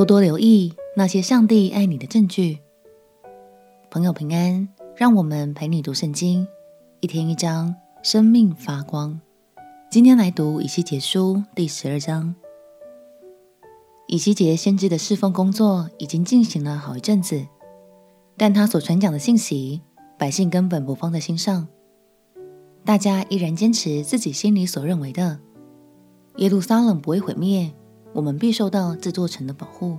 多多留意那些上帝爱你的证据。朋友平安，让我们陪你读圣经，一天一章，生命发光。今天来读以西结书第十二章。以西结先知的侍奉工作已经进行了好一阵子，但他所传讲的信息，百姓根本不放在心上。大家依然坚持自己心里所认为的。耶路撒冷不会毁灭，我们必受到这座城的保护。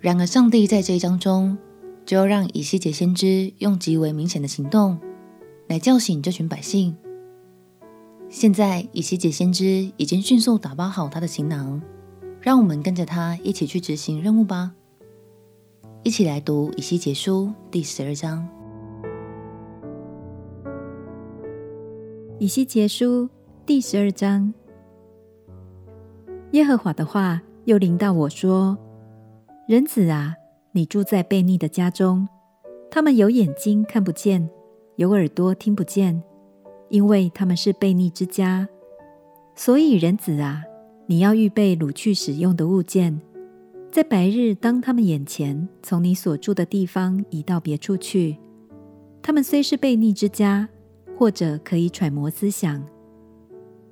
然而，上帝在这一章中就要让以西结先知用极为明显的行动来叫醒这群百姓。现在，以西结先知已经迅速打包好他的行囊。让我们跟着他一起去执行任务吧。一起来读以西结书第十二章。以西结书第十二章。耶和华的话又临到我说：“人子啊，你住在悖逆的家中，他们有眼睛看不见，有耳朵听不见，因为他们是悖逆之家。所以，人子啊。”你要预备掳去使用的物件，在白日当他们眼前从你所住的地方移到别处去。他们虽是悖逆之家，或者可以揣摩思想。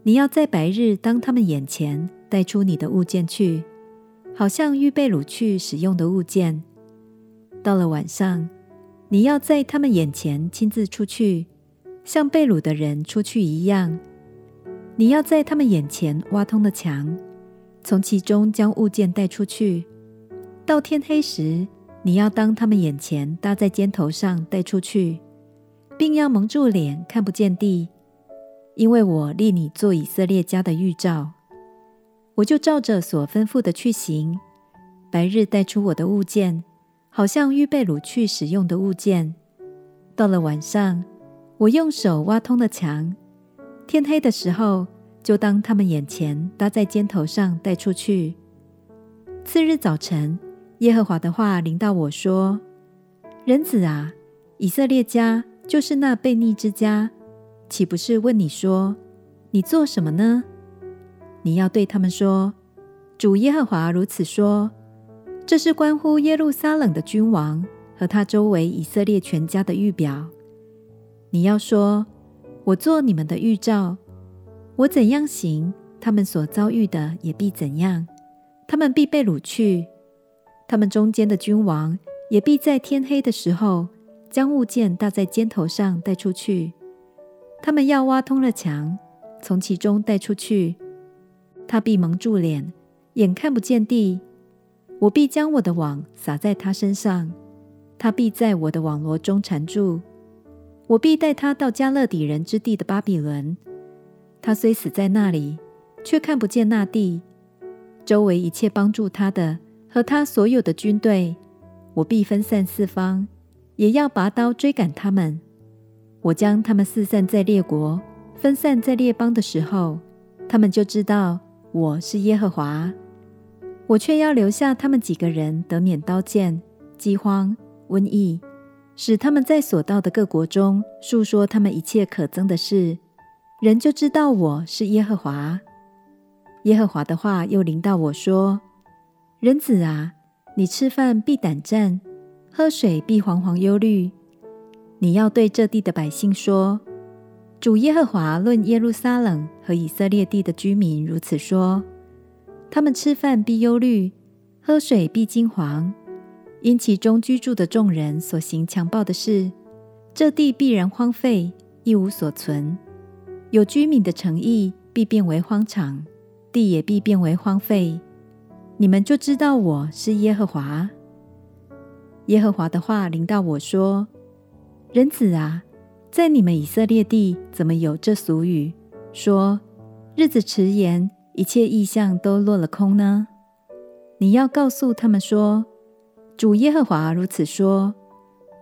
你要在白日当他们眼前带出你的物件去，好像预备掳去使用的物件。到了晚上，你要在他们眼前亲自出去，像被掳的人出去一样。你要在他们眼前挖通了墙，从其中将物件带出去。到天黑时，你要当他们眼前搭在肩头上带出去，并要蒙住脸，看不见地，因为我立你做以色列家的预兆。我就照着所吩咐的去行。白日带出我的物件，好像预备掳去使用的物件。到了晚上，我用手挖通了墙。天黑的时候，就当他们眼前搭在肩头上带出去。次日早晨，耶和华的话临到我说：“人子啊，以色列家就是那悖逆之家，岂不是问你说：你做什么呢？你要对他们说：主耶和华如此说：这是关乎耶路撒冷的君王和他周围以色列全家的预表。你要说。”我做你们的预兆，我怎样行，他们所遭遇的也必怎样。他们必被掳去，他们中间的君王也必在天黑的时候将物件搭在肩头上带出去。他们要挖通了墙，从其中带出去。他必蒙住脸，眼看不见地。我必将我的网撒在他身上，他必在我的网罗中缠住。我必带他到迦勒底人之地的巴比伦。他虽死在那里，却看不见那地。周围一切帮助他的和他所有的军队，我必分散四方，也要拔刀追赶他们。我将他们四散在列国，分散在列邦的时候，他们就知道我是耶和华。我却要留下他们几个人得免刀剑、饥荒、瘟疫。使他们在所到的各国中述说他们一切可憎的事，人就知道我是耶和华。耶和华的话又临到我说：“人子啊，你吃饭必胆战，喝水必惶惶忧虑。你要对这地的百姓说：主耶和华论耶路撒冷和以色列地的居民如此说：他们吃饭必忧虑，喝水必惊惶。”因其中居住的众人所行强暴的事，这地必然荒废，一无所存；有居民的诚意必变为荒场，地也必变为荒废。你们就知道我是耶和华。耶和华的话临到我说：“人子啊，在你们以色列地，怎么有这俗语，说日子迟延，一切意象都落了空呢？你要告诉他们说。”主耶和华如此说：“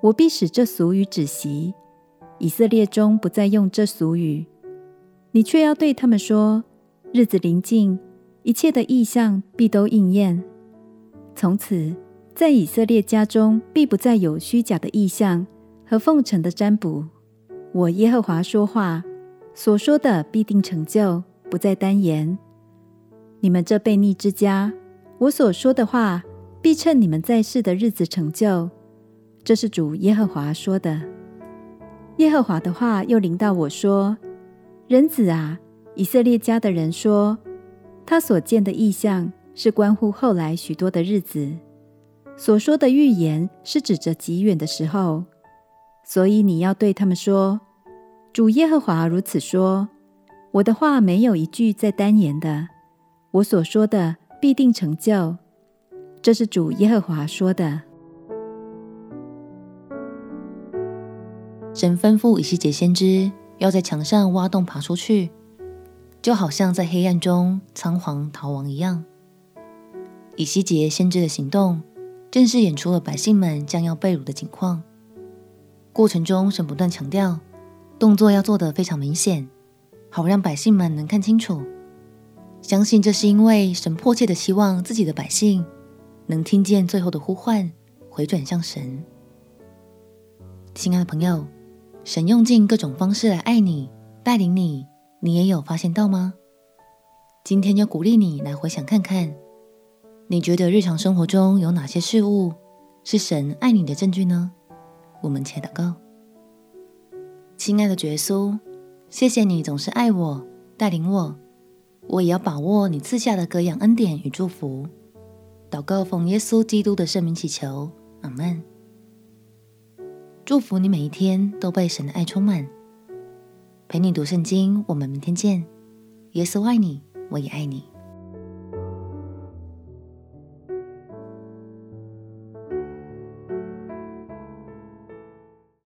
我必使这俗语止息，以色列中不再用这俗语。你却要对他们说：日子临近，一切的意象必都应验。从此，在以色列家中必不再有虚假的意象和奉承的占卜。我耶和华说话，所说的必定成就，不再单言。你们这悖逆之家，我所说的话必趁你们在世的日子成就。这是主耶和华说的。耶和华的话又临到我说：“人子啊，以色列家的人说，他所见的异象是关乎后来许多的日子，所说的预言是指着极远的时候。所以你要对他们说：主耶和华如此说：我的话没有一句在单言的，我所说的必定成就。这是主耶和华说的。”神吩咐以西结先知要在墙上挖洞爬出去，就好像在黑暗中仓皇逃亡一样。以西结先知的行动，正是演出了百姓们将要被掳的景况。过程中，神不断强调，动作要做得非常明显，好让百姓们能看清楚。相信这是因为神迫切的希望自己的百姓能听见最后的呼唤，回转向神。亲爱的朋友。神用尽各种方式来爱你、带领你，你也有发现到吗？今天就鼓励你来回想看看，你觉得日常生活中有哪些事物是神爱你的证据呢？我们且祷告。亲爱的耶稣，谢谢你总是爱我、带领我，我也要把握你赐下的各样恩典与祝福。祷告奉耶稣基督的圣名祈求，阿门。祝福你每一天都被神的爱充满。陪你读圣经，我们明天见。耶稣爱你，我也爱你。